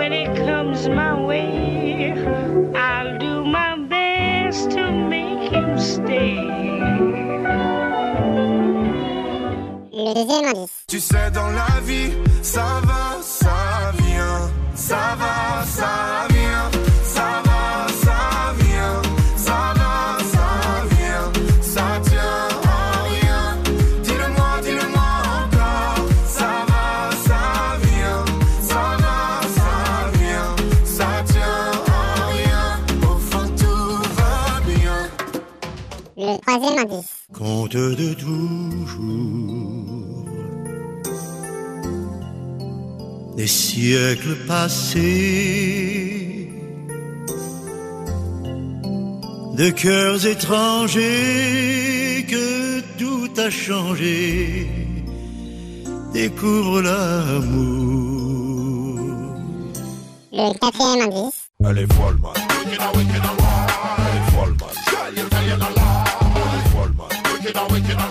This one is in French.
when it comes my way, I'll do my best to make him stay. Le deuxième indice. Tu sais, dans la vie, ça va, Le troisième indice. Conte de toujours. Des siècles passés. De cœurs étrangers que tout a changé. Découvre l'amour. Le quatrième indice. Elle est